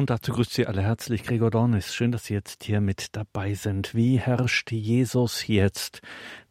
Und dazu grüßt Sie alle herzlich Gregor Dornis. Schön, dass Sie jetzt hier mit dabei sind. Wie herrscht Jesus jetzt?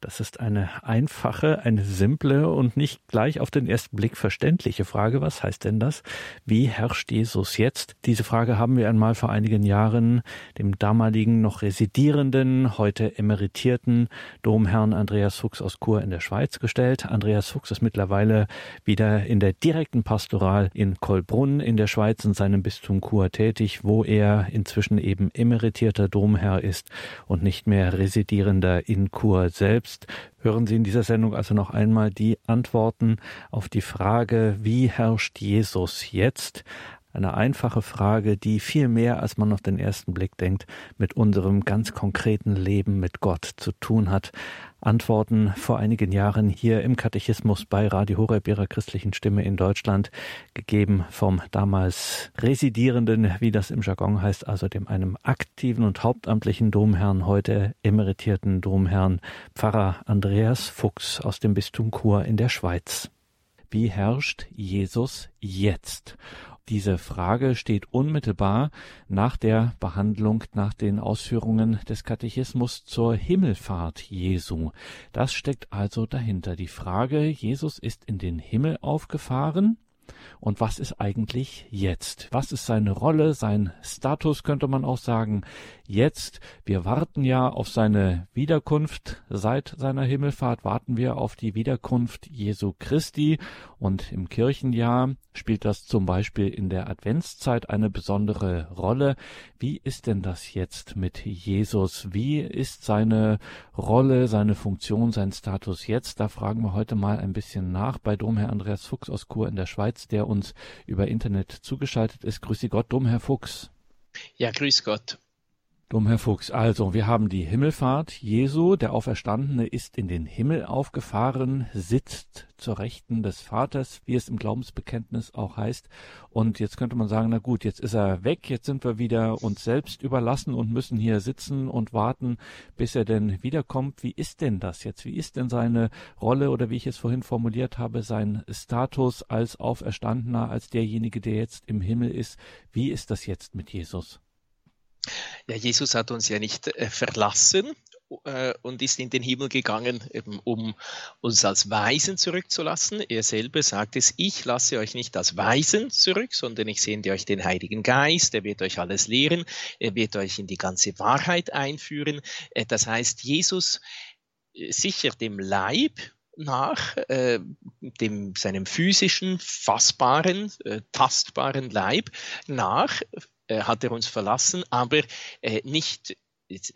Das ist eine einfache, eine simple und nicht gleich auf den ersten Blick verständliche Frage. Was heißt denn das? Wie herrscht Jesus jetzt? Diese Frage haben wir einmal vor einigen Jahren dem damaligen noch residierenden, heute emeritierten Domherrn Andreas Fuchs aus Chur in der Schweiz gestellt. Andreas Fuchs ist mittlerweile wieder in der direkten Pastoral in Kolbrunn in der Schweiz in seinem Bistum Chur tätig, wo er inzwischen eben emeritierter Domherr ist und nicht mehr residierender in Chur selbst selbst hören Sie in dieser Sendung also noch einmal die Antworten auf die Frage, wie herrscht Jesus jetzt? Eine einfache Frage, die viel mehr, als man auf den ersten Blick denkt, mit unserem ganz konkreten Leben mit Gott zu tun hat. Antworten vor einigen Jahren hier im Katechismus bei Radio Horeb ihrer christlichen Stimme in Deutschland gegeben vom damals residierenden, wie das im Jargon heißt, also dem einem aktiven und hauptamtlichen Domherrn, heute emeritierten Domherrn Pfarrer Andreas Fuchs aus dem Bistum Chur in der Schweiz. Wie herrscht Jesus jetzt? Diese Frage steht unmittelbar nach der Behandlung, nach den Ausführungen des Katechismus zur Himmelfahrt Jesu. Das steckt also dahinter. Die Frage, Jesus ist in den Himmel aufgefahren, und was ist eigentlich jetzt? Was ist seine Rolle, sein Status, könnte man auch sagen, jetzt? Wir warten ja auf seine Wiederkunft. Seit seiner Himmelfahrt warten wir auf die Wiederkunft Jesu Christi. Und im Kirchenjahr spielt das zum Beispiel in der Adventszeit eine besondere Rolle. Wie ist denn das jetzt mit Jesus? Wie ist seine Rolle, seine Funktion, sein Status jetzt? Da fragen wir heute mal ein bisschen nach bei Domherr Andreas Fuchs aus Chur in der Schweiz, der uns über Internet zugeschaltet ist. Grüße Gott, Domherr Fuchs. Ja, grüß Gott. Herr Fuchs, also wir haben die Himmelfahrt Jesu, der Auferstandene ist in den Himmel aufgefahren, sitzt zur Rechten des Vaters, wie es im Glaubensbekenntnis auch heißt. Und jetzt könnte man sagen, na gut, jetzt ist er weg, jetzt sind wir wieder uns selbst überlassen und müssen hier sitzen und warten, bis er denn wiederkommt. Wie ist denn das jetzt? Wie ist denn seine Rolle oder wie ich es vorhin formuliert habe, sein Status als Auferstandener, als derjenige, der jetzt im Himmel ist? Wie ist das jetzt mit Jesus? Ja, Jesus hat uns ja nicht äh, verlassen äh, und ist in den Himmel gegangen, eben, um uns als Weisen zurückzulassen. Er selber sagt es, ich lasse euch nicht als Weisen zurück, sondern ich sende euch den Heiligen Geist, er wird euch alles lehren, er wird euch in die ganze Wahrheit einführen. Äh, das heißt, Jesus sichert dem Leib nach, äh, dem, seinem physischen, fassbaren, äh, tastbaren Leib nach, hat er uns verlassen, aber äh, nicht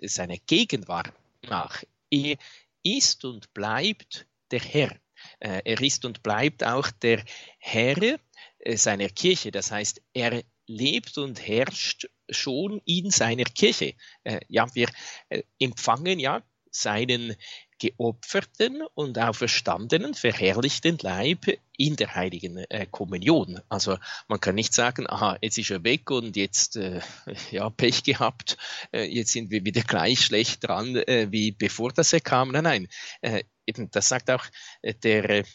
seine Gegenwart nach. Er ist und bleibt der Herr. Äh, er ist und bleibt auch der Herr äh, seiner Kirche. Das heißt, er lebt und herrscht schon in seiner Kirche. Äh, ja, wir äh, empfangen ja seinen geopferten und auferstandenen, verherrlichten Leib in der heiligen äh, Kommunion. Also man kann nicht sagen, aha, jetzt ist er weg und jetzt äh, ja Pech gehabt, äh, jetzt sind wir wieder gleich schlecht dran äh, wie bevor das er kam. Nein, nein, äh, eben das sagt auch äh, der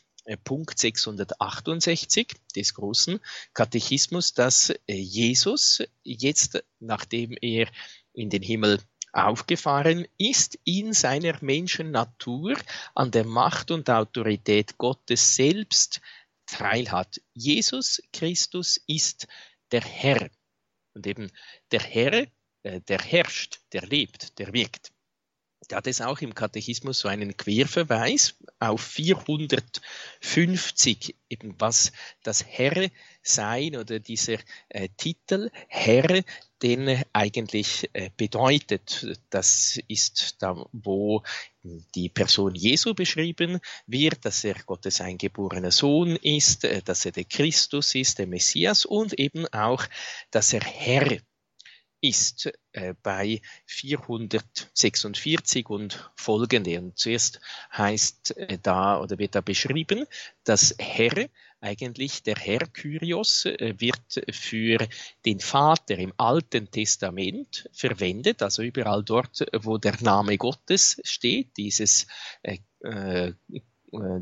Punkt 668 des großen Katechismus, dass Jesus jetzt, nachdem er in den Himmel aufgefahren ist in seiner Menschennatur an der Macht und Autorität Gottes selbst teilhat. Jesus Christus ist der Herr. Und eben der Herr, äh, der herrscht, der lebt, der wirkt. Da hat es auch im Katechismus so einen Querverweis auf 450, eben was das Herr sein oder dieser äh, Titel Herr denn eigentlich äh, bedeutet. Das ist da, wo die Person Jesu beschrieben wird, dass er Gottes eingeborener Sohn ist, äh, dass er der Christus ist, der Messias und eben auch, dass er Herr ist äh, bei 446 und folgende. Und zuerst heißt äh, da oder wird da beschrieben, dass Herr eigentlich der Herr Kyrios äh, wird für den Vater im Alten Testament verwendet, also überall dort, wo der Name Gottes steht, dieses, äh, äh,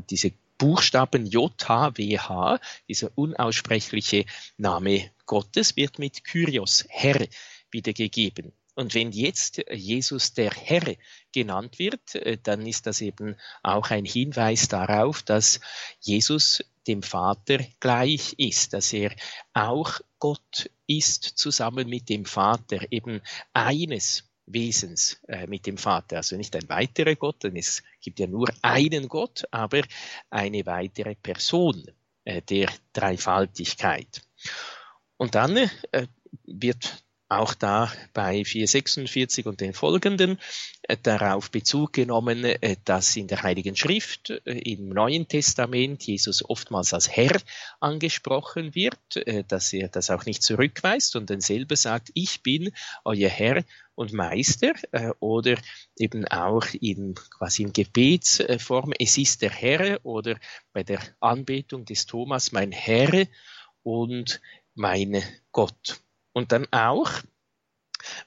diese Buchstaben JHWH, dieser unaussprechliche Name Gottes, wird mit Kyrios, Herr, wiedergegeben. Und wenn jetzt Jesus der Herr genannt wird, äh, dann ist das eben auch ein Hinweis darauf, dass Jesus dem Vater gleich ist, dass er auch Gott ist zusammen mit dem Vater, eben eines Wesens äh, mit dem Vater. Also nicht ein weiterer Gott, denn es gibt ja nur einen Gott, aber eine weitere Person äh, der Dreifaltigkeit. Und dann äh, wird auch da bei 446 und den folgenden äh, darauf Bezug genommen, äh, dass in der Heiligen Schrift äh, im Neuen Testament Jesus oftmals als Herr angesprochen wird, dass er das auch nicht zurückweist, sondern selber sagt, ich bin euer Herr und Meister oder eben auch in quasi in Gebetsform, es ist der Herr oder bei der Anbetung des Thomas mein Herr und mein Gott. Und dann auch,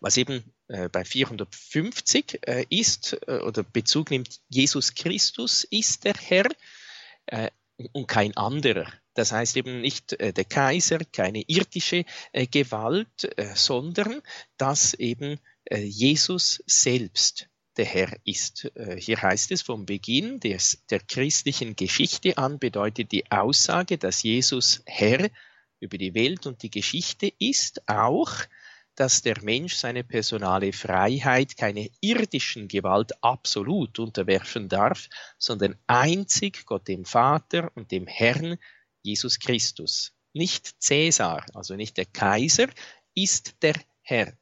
was eben äh, bei 450 äh, ist äh, oder Bezug nimmt, Jesus Christus ist der Herr äh, und kein anderer. Das heißt eben nicht äh, der Kaiser, keine irdische äh, Gewalt, sondern dass eben Jesus selbst der Herr ist. Hier heißt es vom Beginn des, der christlichen Geschichte an, bedeutet die Aussage, dass Jesus Herr über die Welt und die Geschichte ist auch, dass der Mensch seine personale Freiheit keine irdischen Gewalt absolut unterwerfen darf, sondern einzig Gott dem Vater und dem Herrn Jesus Christus. Nicht Cäsar, also nicht der Kaiser, ist der Herr.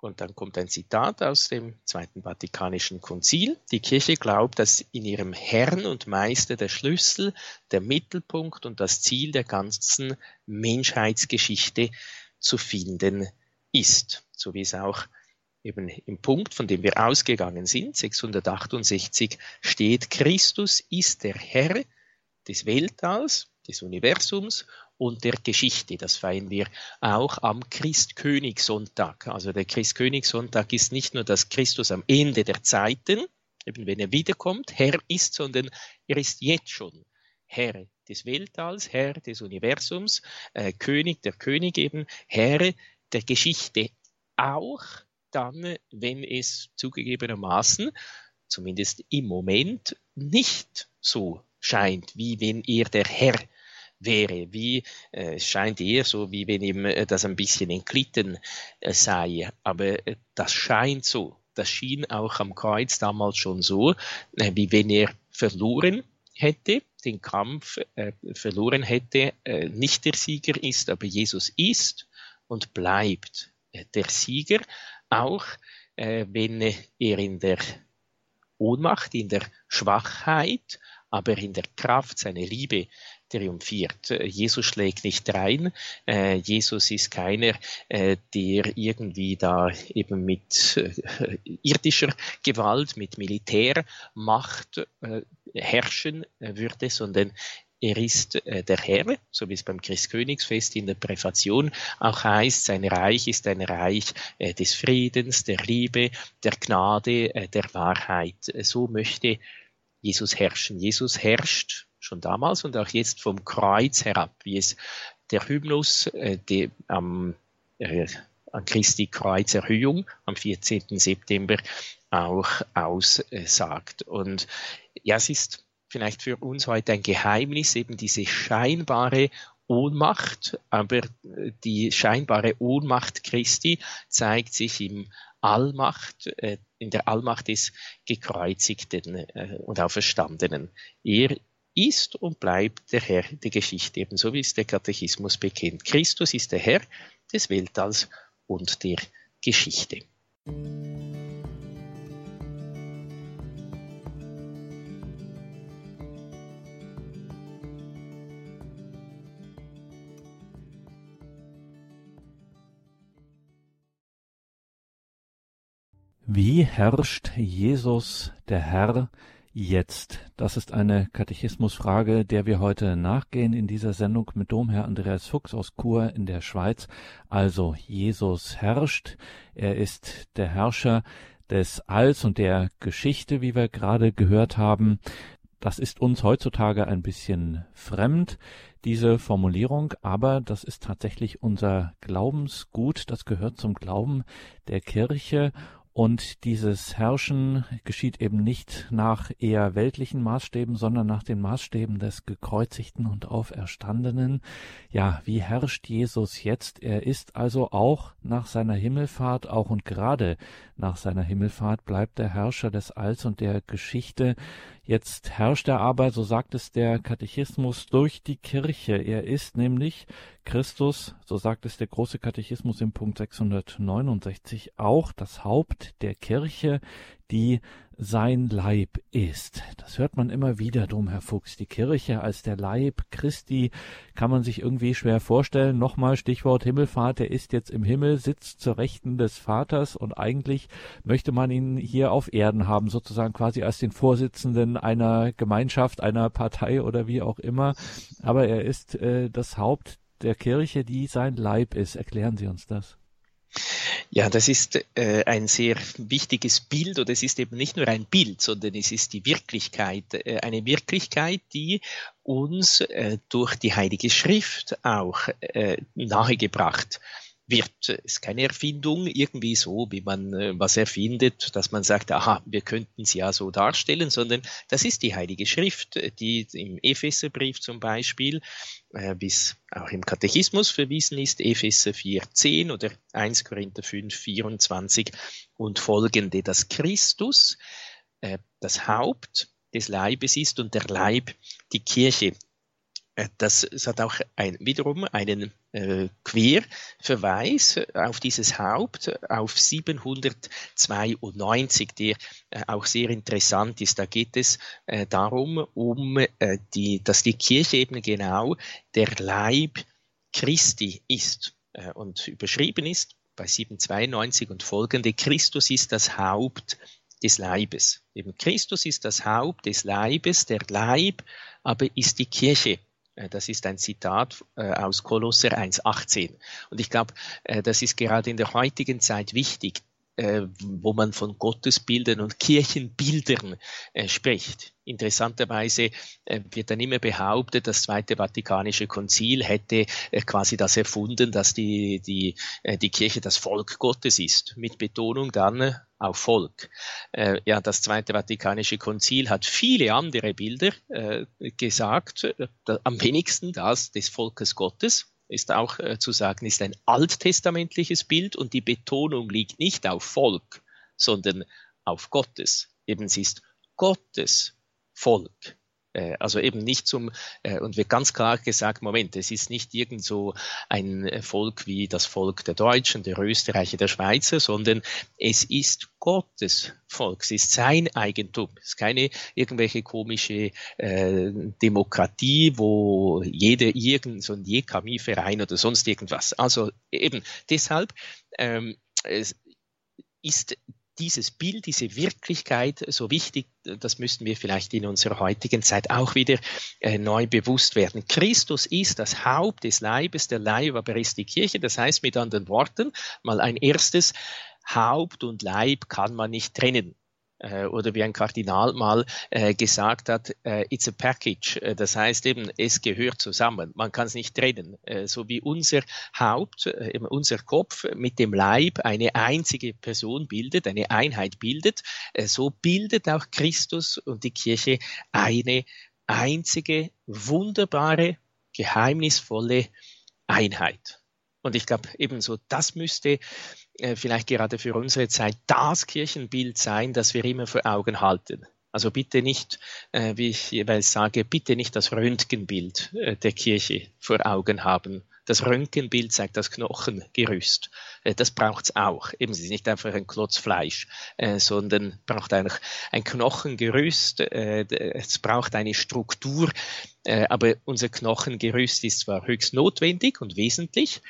Und dann kommt ein Zitat aus dem Zweiten Vatikanischen Konzil. Die Kirche glaubt, dass in ihrem Herrn und Meister der Schlüssel, der Mittelpunkt und das Ziel der ganzen Menschheitsgeschichte zu finden ist. So wie es auch eben im Punkt, von dem wir ausgegangen sind, 668 steht, Christus ist der Herr des Weltalls, des Universums und der Geschichte. Das feiern wir auch am Christkönigssonntag. Also der Christkönigssonntag ist nicht nur, dass Christus am Ende der Zeiten, eben wenn er wiederkommt, Herr ist, sondern er ist jetzt schon Herr des Weltalls, Herr des Universums, äh, König der König eben, Herr der Geschichte. Auch dann, wenn es zugegebenermaßen, zumindest im Moment, nicht so scheint, wie wenn er der Herr wäre, wie äh, scheint eher so, wie wenn ihm äh, das ein bisschen entglitten äh, sei. Aber äh, das scheint so. Das schien auch am Kreuz damals schon so, äh, wie wenn er verloren hätte, den Kampf äh, verloren hätte, nicht der Sieger ist, aber Jesus ist und bleibt der Sieger, auch wenn er in der Ohnmacht, in der Schwachheit, aber in der Kraft seiner Liebe triumphiert. Äh, Jesus schlägt nicht rein. Äh, Jesus ist keiner, äh, der irgendwie da eben mit irdischer Gewalt, mit Militärmacht herrschen würde, sondern er ist der Herr, so wie es beim Christkönigsfest in der Präfation auch heißt, sein Reich ist ein Reich des Friedens, der Liebe, der Gnade, der Wahrheit. So möchte Jesus herrschen. Jesus herrscht schon damals und auch jetzt vom Kreuz herab, wie es der Hymnus äh, die, am, äh, an Christi Kreuzerhöhung am 14. September auch aussagt. Und ja, es ist vielleicht für uns heute ein Geheimnis, eben diese scheinbare Ohnmacht, aber die scheinbare Ohnmacht Christi zeigt sich im Allmacht, äh, in der Allmacht des Gekreuzigten äh, und Auferstandenen. Er ist und bleibt der Herr der Geschichte, ebenso wie es der Katechismus bekennt. Christus ist der Herr des Weltalls und der Geschichte. Wie herrscht Jesus, der Herr, jetzt? Das ist eine Katechismusfrage, der wir heute nachgehen in dieser Sendung mit Domherr Andreas Fuchs aus Chur in der Schweiz. Also Jesus herrscht, er ist der Herrscher des Alls und der Geschichte, wie wir gerade gehört haben. Das ist uns heutzutage ein bisschen fremd, diese Formulierung, aber das ist tatsächlich unser Glaubensgut, das gehört zum Glauben der Kirche und dieses Herrschen geschieht eben nicht nach eher weltlichen Maßstäben, sondern nach den Maßstäben des gekreuzigten und auferstandenen. Ja, wie herrscht Jesus jetzt? Er ist also auch nach seiner Himmelfahrt, auch und gerade nach seiner Himmelfahrt bleibt der Herrscher des Alls und der Geschichte. Jetzt herrscht er aber, so sagt es der Katechismus, durch die Kirche. Er ist nämlich Christus, so sagt es der große Katechismus im Punkt 669, auch das Haupt der Kirche, die sein Leib ist. Das hört man immer wieder drum, Herr Fuchs. Die Kirche als der Leib Christi kann man sich irgendwie schwer vorstellen. Nochmal Stichwort Himmelfahrt. Er ist jetzt im Himmel, sitzt zur Rechten des Vaters und eigentlich möchte man ihn hier auf Erden haben, sozusagen quasi als den Vorsitzenden einer Gemeinschaft, einer Partei oder wie auch immer. Aber er ist äh, das Haupt der Kirche, die sein Leib ist. Erklären Sie uns das. Ja, das ist äh, ein sehr wichtiges Bild oder es ist eben nicht nur ein Bild, sondern es ist die Wirklichkeit, äh, eine Wirklichkeit, die uns äh, durch die Heilige Schrift auch äh, nahegebracht wird. Es ist keine Erfindung irgendwie so, wie man äh, was erfindet, dass man sagt, aha, wir könnten es ja so darstellen, sondern das ist die Heilige Schrift, die im Epheserbrief zum Beispiel äh, bis auch im Katechismus verwiesen ist, Epheser 4,10 oder 1 Korinther 5, 24 und folgende, dass Christus äh, das Haupt des Leibes ist und der Leib die Kirche. Äh, das, das hat auch ein, wiederum einen äh, Querverweis auf dieses Haupt, auf 792, der äh, auch sehr interessant ist. Da geht es äh, darum, um, äh, die, dass die Kirche eben genau der Leib Christi ist äh, und überschrieben ist bei 792 und folgende, Christus ist das Haupt des Leibes. Eben Christus ist das Haupt des Leibes, der Leib aber ist die Kirche. Äh, das ist ein Zitat äh, aus Kolosser 1,18. Und ich glaube, äh, das ist gerade in der heutigen Zeit wichtig, wo man von Gottesbildern und Kirchenbildern spricht. Interessanterweise wird dann immer behauptet, das Zweite Vatikanische Konzil hätte quasi das erfunden, dass die, die, die Kirche das Volk Gottes ist, mit Betonung dann auf Volk. Äh, ja, das Zweite Vatikanische Konzil hat viele andere Bilder äh, gesagt, äh, am wenigsten das des Volkes Gottes ist auch äh, zu sagen, ist ein alttestamentliches Bild und die Betonung liegt nicht auf Volk, sondern auf Gottes. Eben es ist Gottes Volk. Äh, also eben nicht zum, äh, und wird ganz klar gesagt, Moment, es ist nicht irgend so ein Volk wie das Volk der Deutschen, der Österreicher, der Schweizer, sondern es ist Gottes Volk, es ist sein Eigentum, es ist keine irgendwelche komische äh, Demokratie, wo jeder irgend so ein Jekami-Verein oder sonst irgendwas. Also eben deshalb ähm, ist dieses Bild, diese Wirklichkeit so wichtig, das müssten wir vielleicht in unserer heutigen Zeit auch wieder äh, neu bewusst werden. Christus ist das Haupt des Leibes, der Leib aber ist die Kirche. Das heißt mit anderen Worten, mal ein erstes, Haupt und Leib kann man nicht trennen. Äh, oder wie ein Kardinal mal äh, gesagt hat, äh, it's a package. Das heißt eben, es gehört zusammen. Man kann es nicht trennen. So wie unser Haupt, unser Kopf mit dem Leib eine einzige Person bildet, eine Einheit bildet, so bildet auch Christus und die Kirche eine einzige, wunderbare, geheimnisvolle Einheit. Und ich glaube, ebenso, das müsste äh, vielleicht gerade für unsere Zeit das Kirchenbild sein, das wir immer vor Augen halten. Also bitte nicht, äh, wie ich jeweils sage, bitte nicht das Röntgenbild äh, der Kirche vor Augen haben. Das Röntgenbild zeigt das Knochengerüst. Äh, das braucht's auch. Eben, es ist nicht einfach ein Klotz Fleisch, äh, sondern braucht eigentlich ein Knochengerüst. Äh, es braucht eine Struktur. Aber unser Knochengerüst ist zwar höchst notwendig und wesentlich,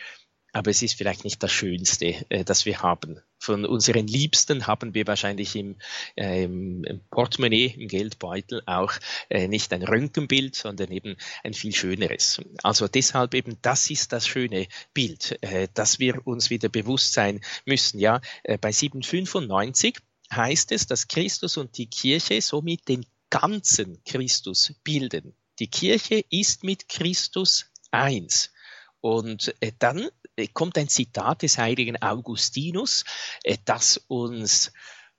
aber es ist vielleicht nicht das Schönste, äh, das wir haben. Von unseren Liebsten haben wir wahrscheinlich im, äh, im Portemonnaie, im Geldbeutel auch äh, nicht ein Röntgenbild, sondern eben ein viel schöneres. Also deshalb eben, das ist das schöne Bild, äh, dass wir uns wieder bewusst sein müssen. Ja, äh, bei 795 heißt es, dass Christus und die Kirche somit den ganzen Christus bilden. Die Kirche ist mit Christus eins. Und äh, dann kommt ein Zitat des heiligen Augustinus, äh, das uns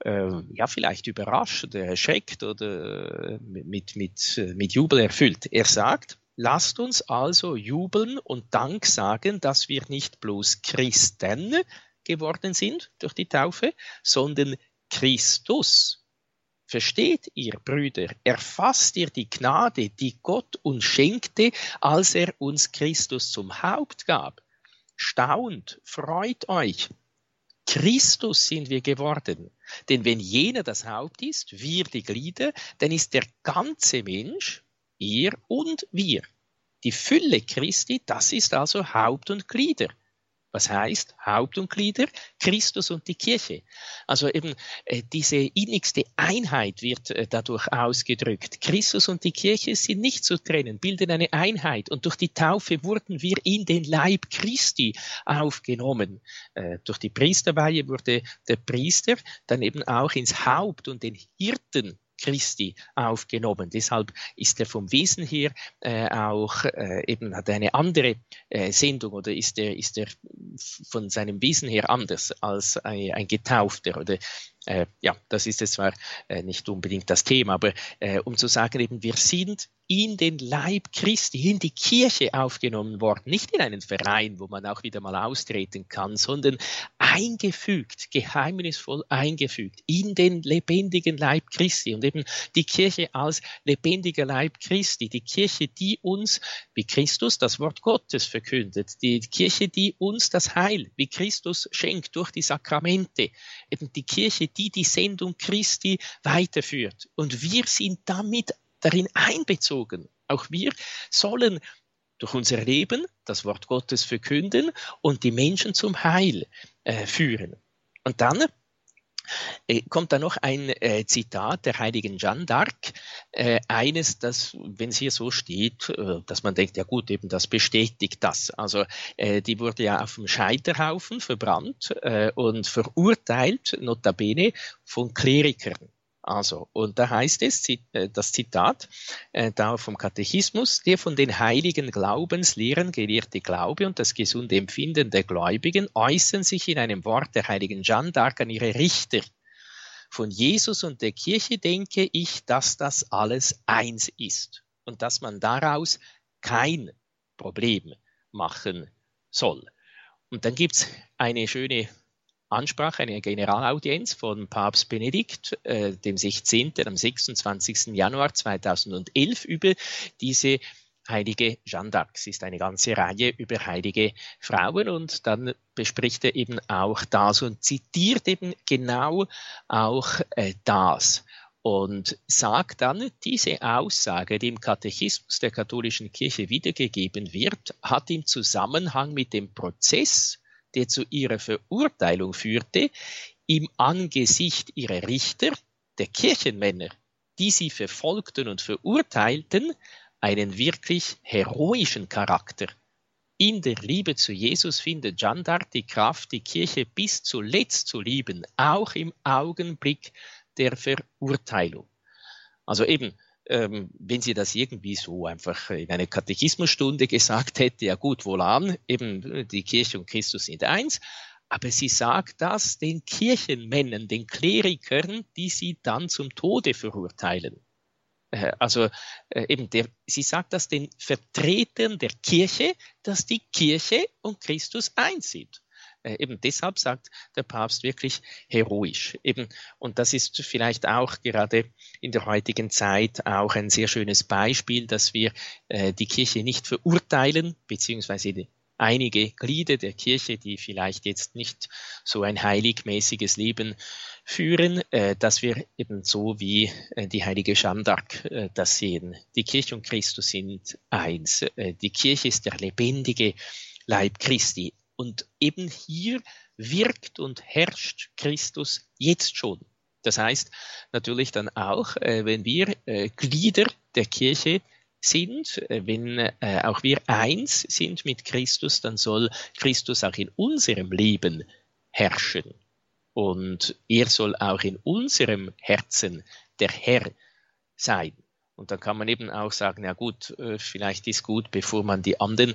ja vielleicht überrascht erschreckt oder mit, mit, mit Jubel erfüllt. Er sagt, lasst uns also jubeln und Dank sagen, dass wir nicht bloß Christen geworden sind durch die Taufe, sondern Christus Versteht ihr, Brüder, erfasst ihr die Gnade, die Gott uns schenkte, als er uns Christus zum Haupt gab? Staunt, freut euch. Christus sind wir geworden. Denn wenn jener das Haupt ist, wir die Glieder, dann ist der ganze Mensch, ihr und wir. Die Fülle Christi, das ist also Haupt und Glieder. Was heißt Haupt und Glieder? Christus und die Kirche. Also eben äh, diese innigste Einheit wird äh, dadurch ausgedrückt. Christus und die Kirche sind nicht zu trennen, bilden eine Einheit. Und durch die Taufe wurden wir in den Leib Christi aufgenommen. Äh, durch die Priesterweihe wurde der Priester dann eben auch ins Haupt und den Hirten Christi aufgenommen. Deshalb ist er vom Wesen her äh, auch äh, eben hat eine andere äh, Sendung oder ist er ist er von seinem Wesen her anders als ein, ein Getaufter oder äh, ja, das ist jetzt zwar äh, nicht unbedingt das Thema, aber äh, um zu sagen, eben wir sind in den Leib Christi, in die Kirche aufgenommen worden, nicht in einen Verein, wo man auch wieder mal austreten kann, sondern eingefügt, geheimnisvoll eingefügt in den lebendigen Leib Christi. Und eben die Kirche als lebendiger Leib Christi, die Kirche, die uns, wie Christus das Wort Gottes verkündet, die Kirche, die uns das Heil, wie Christus schenkt durch die Sakramente, eben die Kirche, die die Sendung Christi weiterführt. Und wir sind damit darin einbezogen. Auch wir sollen durch unser Leben das Wort Gottes verkünden und die Menschen zum Heil äh, führen. Und dann kommt da noch ein äh, Zitat der heiligen Jeanne d'Arc, äh, eines, das, wenn es hier so steht, äh, dass man denkt, ja gut, eben das bestätigt das. Also äh, die wurde ja auf dem Scheiterhaufen verbrannt äh, und verurteilt, notabene, von Klerikern. Also, und da heißt es, äh, das Zitat äh, da vom Katechismus, der von den heiligen Glaubenslehren gelehrte Glaube und das gesunde Empfinden der Gläubigen äußern sich in einem Wort der heiligen Jeanne d'Arc an ihre Richter. Von Jesus und der Kirche denke ich, dass das alles eins ist und dass man daraus kein Problem machen soll. Und dann gibt's eine schöne Ansprache, eine Generalaudienz von Papst Benedikt, äh, dem 16. am 26. Januar 2011 über diese heilige Jeanne d'Arc. Es ist eine ganze Reihe über heilige Frauen und dann bespricht er eben auch das und zitiert eben genau auch äh, das und sagt dann, diese Aussage, die im Katechismus der katholischen Kirche wiedergegeben wird, hat im Zusammenhang mit dem Prozess der zu ihrer Verurteilung führte, im Angesicht ihrer Richter, der Kirchenmänner, die sie verfolgten und verurteilten, einen wirklich heroischen Charakter. In der Liebe zu Jesus findet Jeanne d'Arc die Kraft, die Kirche bis zuletzt zu lieben, auch im Augenblick der Verurteilung. Also eben, ähm, wenn sie das irgendwie so einfach in einer Katechismusstunde gesagt hätte, ja gut, wohlan, eben die Kirche und Christus sind eins, aber sie sagt das den Kirchenmännern, den Klerikern, die sie dann zum Tode verurteilen. Äh, also äh, eben der, sie sagt das den Vertretern der Kirche, dass die Kirche und Christus eins sind. Äh, eben deshalb sagt der Papst wirklich heroisch. Eben, und das ist vielleicht auch gerade in der heutigen Zeit auch ein sehr schönes Beispiel, dass wir äh, die Kirche nicht verurteilen, beziehungsweise die, einige Glieder der Kirche, die vielleicht jetzt nicht so ein heiligmäßiges Leben führen, äh, dass wir eben so wie äh, die heilige Schandark äh, das sehen. Die Kirche und Christus sind eins. Äh, die Kirche ist der lebendige Leib Christi. Und eben hier wirkt und herrscht Christus jetzt schon. Das heißt natürlich dann auch, äh, wenn wir äh, Glieder der Kirche sind, äh, wenn äh, auch wir eins sind mit Christus, dann soll Christus auch in unserem Leben herrschen. Und er soll auch in unserem Herzen der Herr sein. Und dann kann man eben auch sagen, ja gut, äh, vielleicht ist gut, bevor man die anderen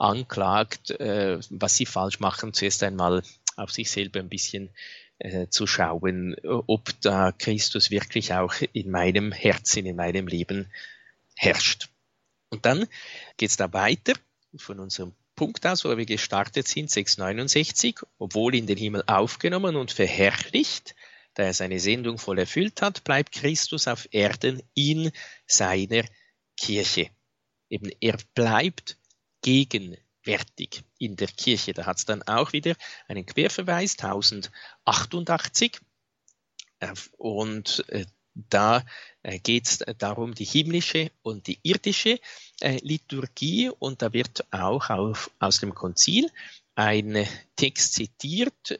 anklagt, äh, was sie falsch machen, zuerst einmal auf sich selber ein bisschen äh, zu schauen, ob da Christus wirklich auch in meinem Herzen, in meinem Leben herrscht. Und dann geht es da weiter von unserem Punkt aus, wo wir gestartet sind, 669, obwohl in den Himmel aufgenommen und verherrlicht, da er seine Sendung voll erfüllt hat, bleibt Christus auf Erden in seiner Kirche. Eben er bleibt gegenwärtig in der Kirche. Da hat es dann auch wieder einen Querverweis, 1088. Äh, und äh, da äh, geht es darum, die himmlische und die irdische Liturgie. Und da wird auch auf, aus dem Konzil ein Text zitiert,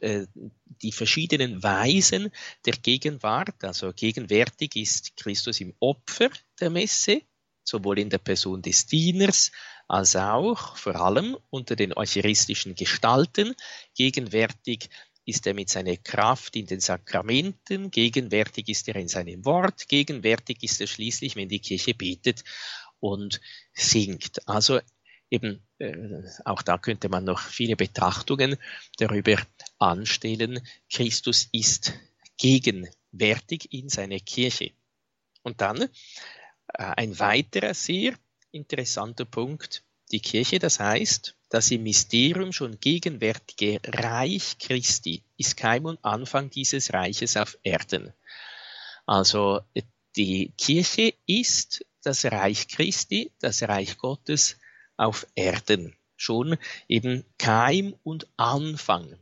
die verschiedenen Weisen der Gegenwart. Also gegenwärtig ist Christus im Opfer der Messe, sowohl in der Person des Dieners als auch vor allem unter den eucharistischen Gestalten. Gegenwärtig ist er mit seiner Kraft in den Sakramenten, gegenwärtig ist er in seinem Wort, gegenwärtig ist er schließlich, wenn die Kirche betet und singt. Also eben äh, auch da könnte man noch viele Betrachtungen darüber anstellen. Christus ist gegenwärtig in seiner Kirche. Und dann äh, ein weiterer sehr interessanter Punkt, die Kirche, das heißt, das im Mysterium schon gegenwärtige Reich Christi ist Keim und Anfang dieses Reiches auf Erden. Also die Kirche ist das Reich Christi, das Reich Gottes auf Erden. Schon eben Keim und Anfang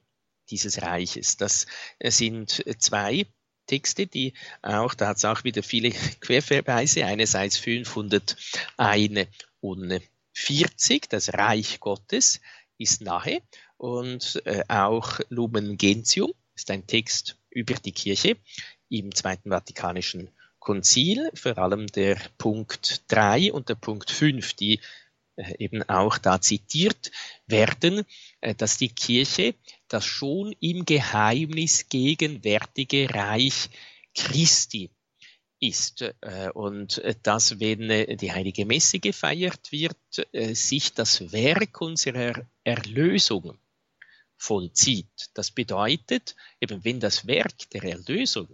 dieses Reiches. Das sind zwei Texte, die auch, da hat es auch wieder viele Querverweise, einerseits 541, das Reich Gottes ist nahe und äh, auch Lumen Gentium ist ein Text über die Kirche im Zweiten Vatikanischen Konzil, vor allem der Punkt 3 und der Punkt 5, die eben auch da zitiert werden, äh, dass die Kirche das schon im Geheimnis gegenwärtige Reich Christi ist äh, und dass, wenn die heilige Messe gefeiert wird, sich das Werk unserer Erlösung vollzieht. Das bedeutet, eben wenn das Werk der Erlösung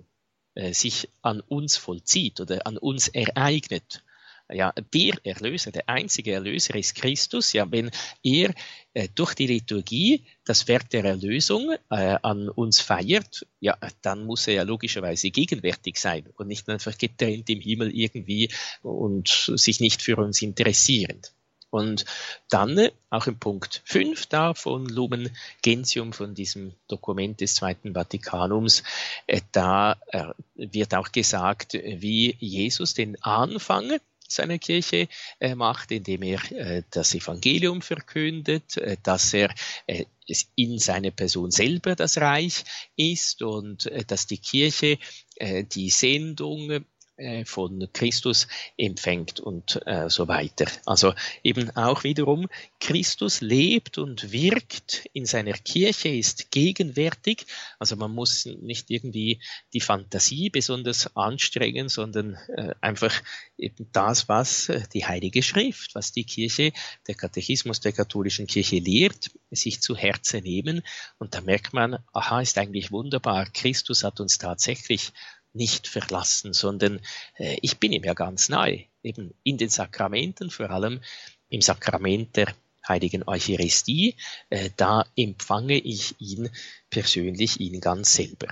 sich an uns vollzieht oder an uns ereignet, ja, der Erlöser, der einzige Erlöser ist Christus. Ja, wenn er äh, durch die Liturgie das Werk der Erlösung äh, an uns feiert, ja, dann muss er ja logischerweise gegenwärtig sein und nicht einfach getrennt im Himmel irgendwie und sich nicht für uns interessierend. Und dann äh, auch im Punkt 5 da von Lumen Gentium, von diesem Dokument des Zweiten Vatikanums, äh, da äh, wird auch gesagt, wie Jesus den Anfang seiner Kirche äh, macht, indem er äh, das Evangelium verkündet, äh, dass er äh, in seiner Person selber das Reich ist und äh, dass die Kirche äh, die Sendung äh, von Christus empfängt und äh, so weiter. Also eben auch wiederum, Christus lebt und wirkt in seiner Kirche, ist gegenwärtig. Also man muss nicht irgendwie die Fantasie besonders anstrengen, sondern äh, einfach eben das, was äh, die Heilige Schrift, was die Kirche, der Katechismus der katholischen Kirche lehrt, sich zu Herzen nehmen. Und da merkt man, aha, ist eigentlich wunderbar. Christus hat uns tatsächlich nicht verlassen, sondern äh, ich bin ihm ja ganz nahe, eben in den Sakramenten, vor allem im Sakrament der heiligen Eucharistie, äh, da empfange ich ihn persönlich, ihn ganz selber.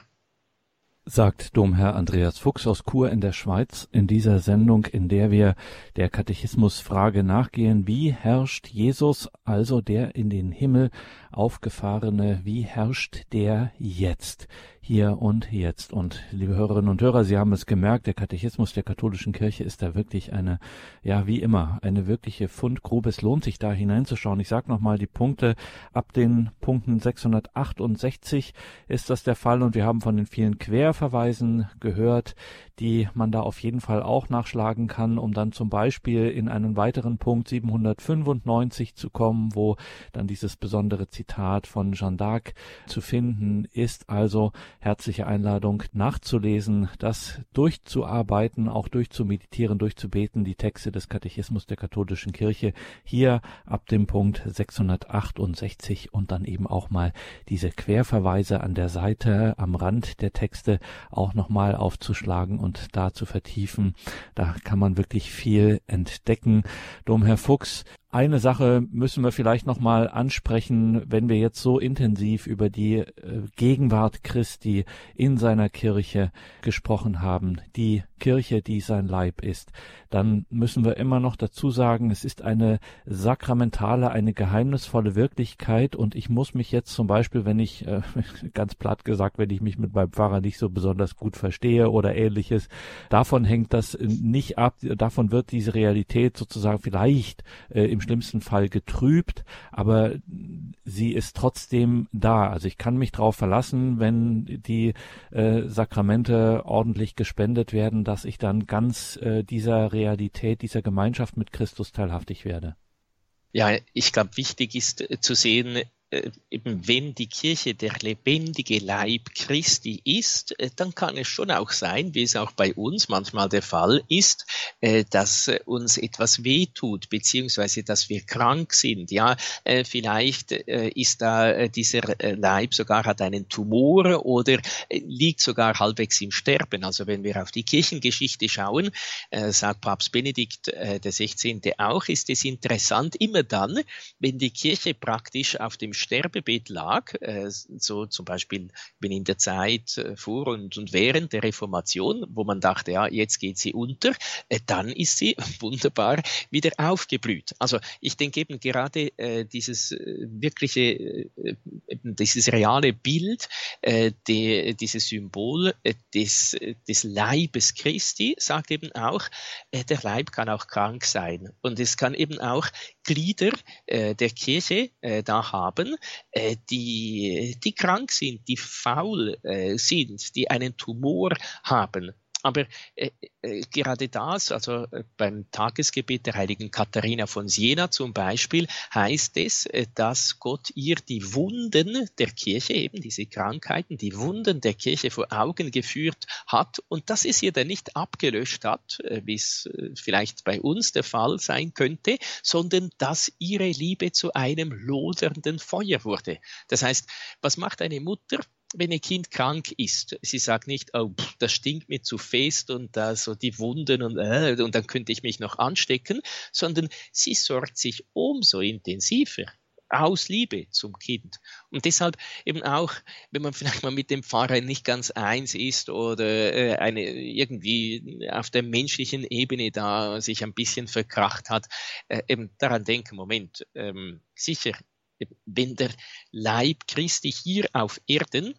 Sagt Domherr Andreas Fuchs aus Chur in der Schweiz in dieser Sendung, in der wir der Katechismusfrage nachgehen, wie herrscht Jesus, also der in den Himmel aufgefahrene, wie herrscht der jetzt? Hier und jetzt. Und liebe Hörerinnen und Hörer, Sie haben es gemerkt, der Katechismus der katholischen Kirche ist da wirklich eine, ja, wie immer, eine wirkliche Fundgrube. Es lohnt sich da hineinzuschauen. Ich sage nochmal die Punkte. Ab den Punkten 668 ist das der Fall und wir haben von den vielen Querverweisen gehört, die man da auf jeden Fall auch nachschlagen kann, um dann zum Beispiel in einen weiteren Punkt 795 zu kommen, wo dann dieses besondere Zitat von Jeanne d'Arc zu finden ist. Also herzliche Einladung nachzulesen, das durchzuarbeiten, auch durchzumeditieren, durchzubeten, die Texte des Katechismus der katholischen Kirche hier ab dem Punkt 668 und dann eben auch mal diese Querverweise an der Seite am Rand der Texte auch nochmal aufzuschlagen und da zu vertiefen. Da kann man wirklich viel entdecken. Domherr Fuchs, eine Sache müssen wir vielleicht noch mal ansprechen, wenn wir jetzt so intensiv über die äh, Gegenwart Christi in seiner Kirche gesprochen haben, die Kirche, die sein Leib ist, dann müssen wir immer noch dazu sagen, es ist eine sakramentale, eine geheimnisvolle Wirklichkeit. Und ich muss mich jetzt zum Beispiel, wenn ich, äh, ganz platt gesagt, wenn ich mich mit meinem Pfarrer nicht so besonders gut verstehe oder ähnliches, davon hängt das nicht ab, davon wird diese Realität sozusagen vielleicht äh, im schlimmsten Fall getrübt, aber sie ist trotzdem da. Also ich kann mich darauf verlassen, wenn die äh, Sakramente ordentlich gespendet werden, dass ich dann ganz äh, dieser Realität, dieser Gemeinschaft mit Christus teilhaftig werde. Ja, ich glaube, wichtig ist äh, zu sehen, eben wenn die Kirche der lebendige Leib Christi ist, äh, dann kann es schon auch sein, wie es auch bei uns manchmal der Fall ist, äh, dass uns etwas wehtut, beziehungsweise dass wir krank sind. Ja, vielleicht ist da dieser Leib sogar hat einen Tumor oder liegt sogar halbwegs im Sterben. Also wenn wir auf die Kirchengeschichte schauen, sagt Papst Benedikt der 16. auch, ist es interessant, immer dann, wenn die Kirche praktisch auf dem Sterbebett lag, äh, so zum Beispiel bin in der Zeit äh, vor und, und während der Reformation, wo man dachte, ja, jetzt geht sie unter, äh, dann ist sie wunderbar wieder aufgeblüht. Also ich denke eben gerade dieses wirkliche, dieses reale Bild, die, dieses Symbol des, des Leibes Christi sagt eben auch, der Leib kann auch krank sein und es kann eben auch Glieder der Kirche da haben, äh, die, die krank sind, die faul äh, sind, die einen Tumor haben. Aber äh, äh, gerade das, also äh, beim Tagesgebet der heiligen Katharina von Siena zum Beispiel, heißt es, äh, dass Gott ihr die Wunden der Kirche, eben diese Krankheiten, die Wunden der Kirche vor Augen geführt hat und dass es ihr dann nicht abgelöscht hat, wie es vielleicht bei uns der Fall sein könnte, sondern dass ihre Liebe zu einem lodernden Feuer wurde. Das heißt, was macht eine Mutter? Wenn ein Kind krank ist, sie sagt nicht, oh, pff, das stinkt mir zu fest und da so die Wunden und, äh, und dann könnte ich mich noch anstecken, sondern sie sorgt sich umso intensiver aus Liebe zum Kind. Und deshalb eben auch, wenn man vielleicht mal mit dem Pfarrer nicht ganz eins ist oder äh, eine irgendwie auf der menschlichen Ebene da sich ein bisschen verkracht hat, äh, eben daran denken, Moment, ähm, sicher, wenn der Leib Christi hier auf Erden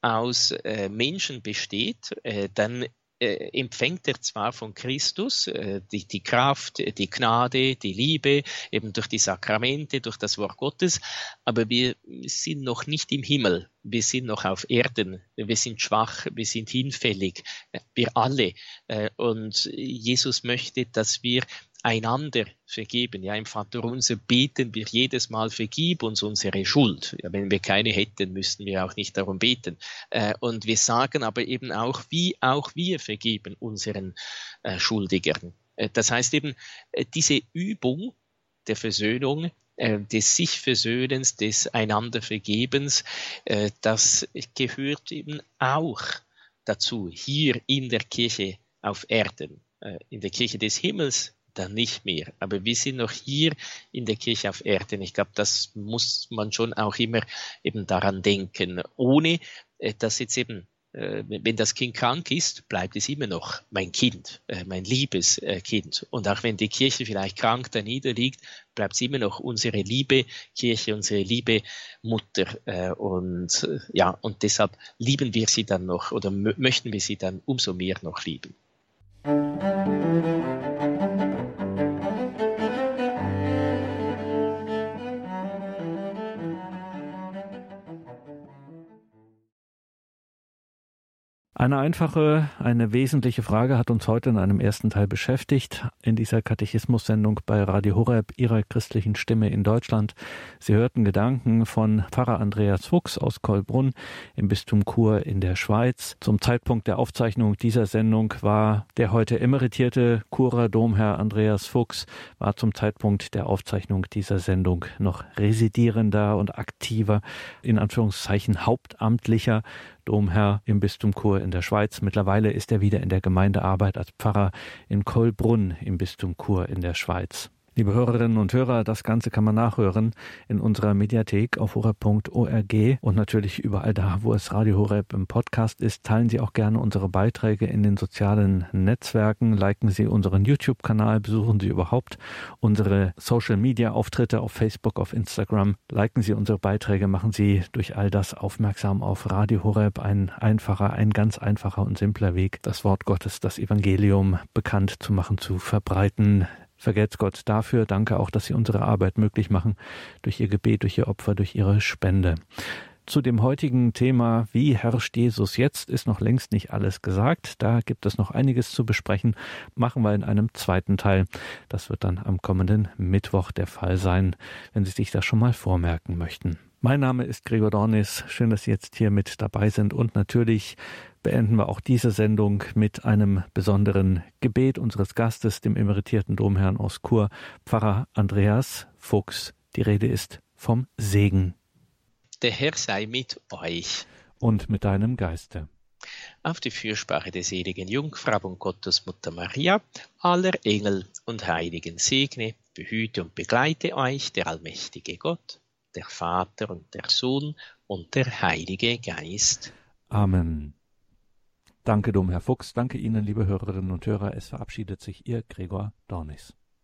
aus äh, Menschen besteht, äh, dann äh, empfängt er zwar von Christus äh, die, die Kraft, die Gnade, die Liebe, eben durch die Sakramente, durch das Wort Gottes, aber wir sind noch nicht im Himmel, wir sind noch auf Erden, wir sind schwach, wir sind hinfällig, wir alle. Äh, und Jesus möchte, dass wir einander vergeben. Ja, im Vater unser beten wir jedes Mal, vergib uns unsere Schuld. Ja, wenn wir keine hätten, müssten wir auch nicht darum beten. Äh, und wir sagen aber eben auch, wie auch wir vergeben unseren äh, Schuldigern. Äh, das heißt eben, äh, diese Übung der Versöhnung, äh, des sich Versöhnens, des einander Vergebens, äh, das gehört eben auch dazu, hier in der Kirche auf Erden. In der Kirche des Himmels dann nicht mehr. Aber wir sind noch hier in der Kirche auf Erden. Ich glaube, das muss man schon auch immer eben daran denken, ohne äh, dass jetzt eben äh, wenn das Kind krank ist, bleibt es immer noch mein Kind, äh, mein liebes Kind. Und auch wenn die Kirche vielleicht krank da niederliegt, bleibt es immer noch unsere liebe Kirche, unsere liebe Mutter. Und ja, und deshalb lieben wir sie dann noch oder möchten wir sie dann umso mehr noch lieben. Eine einfache, eine wesentliche Frage hat uns heute in einem ersten Teil beschäftigt, in dieser Katechismus-Sendung bei Radio Horeb, ihrer christlichen Stimme in Deutschland. Sie hörten Gedanken von Pfarrer Andreas Fuchs aus Kolbrunn im Bistum Chur in der Schweiz. Zum Zeitpunkt der Aufzeichnung dieser Sendung war der heute emeritierte Churer Domherr Andreas Fuchs, war zum Zeitpunkt der Aufzeichnung dieser Sendung noch residierender und aktiver, in Anführungszeichen hauptamtlicher Domherr im Bistum Chur in der Schweiz. Mittlerweile ist er wieder in der Gemeindearbeit als Pfarrer in Kolbrunn im Bistum Chur in der Schweiz. Liebe Hörerinnen und Hörer, das Ganze kann man nachhören in unserer Mediathek auf horeb.org und natürlich überall da, wo es Radio Horeb im Podcast ist. Teilen Sie auch gerne unsere Beiträge in den sozialen Netzwerken, liken Sie unseren YouTube-Kanal, besuchen Sie überhaupt unsere Social-Media-Auftritte auf Facebook, auf Instagram, liken Sie unsere Beiträge, machen Sie durch all das aufmerksam auf Radio Horeb, ein einfacher, ein ganz einfacher und simpler Weg, das Wort Gottes, das Evangelium bekannt zu machen, zu verbreiten. Vergelt's Gott dafür. Danke auch, dass Sie unsere Arbeit möglich machen durch Ihr Gebet, durch Ihr Opfer, durch Ihre Spende. Zu dem heutigen Thema, wie herrscht Jesus jetzt, ist noch längst nicht alles gesagt. Da gibt es noch einiges zu besprechen. Machen wir in einem zweiten Teil. Das wird dann am kommenden Mittwoch der Fall sein, wenn Sie sich das schon mal vormerken möchten. Mein Name ist Gregor Dornis. Schön, dass Sie jetzt hier mit dabei sind. Und natürlich beenden wir auch diese Sendung mit einem besonderen Gebet unseres Gastes, dem emeritierten Domherrn aus Chur, Pfarrer Andreas Fuchs. Die Rede ist vom Segen. Der Herr sei mit euch. Und mit deinem Geiste. Auf die Fürsprache der seligen Jungfrau und Gottesmutter Maria, aller Engel und Heiligen segne, behüte und begleite euch der allmächtige Gott der Vater und der Sohn und der Heilige Geist. Amen. Danke, Dom Herr Fuchs. Danke Ihnen, liebe Hörerinnen und Hörer. Es verabschiedet sich Ihr Gregor Dornis.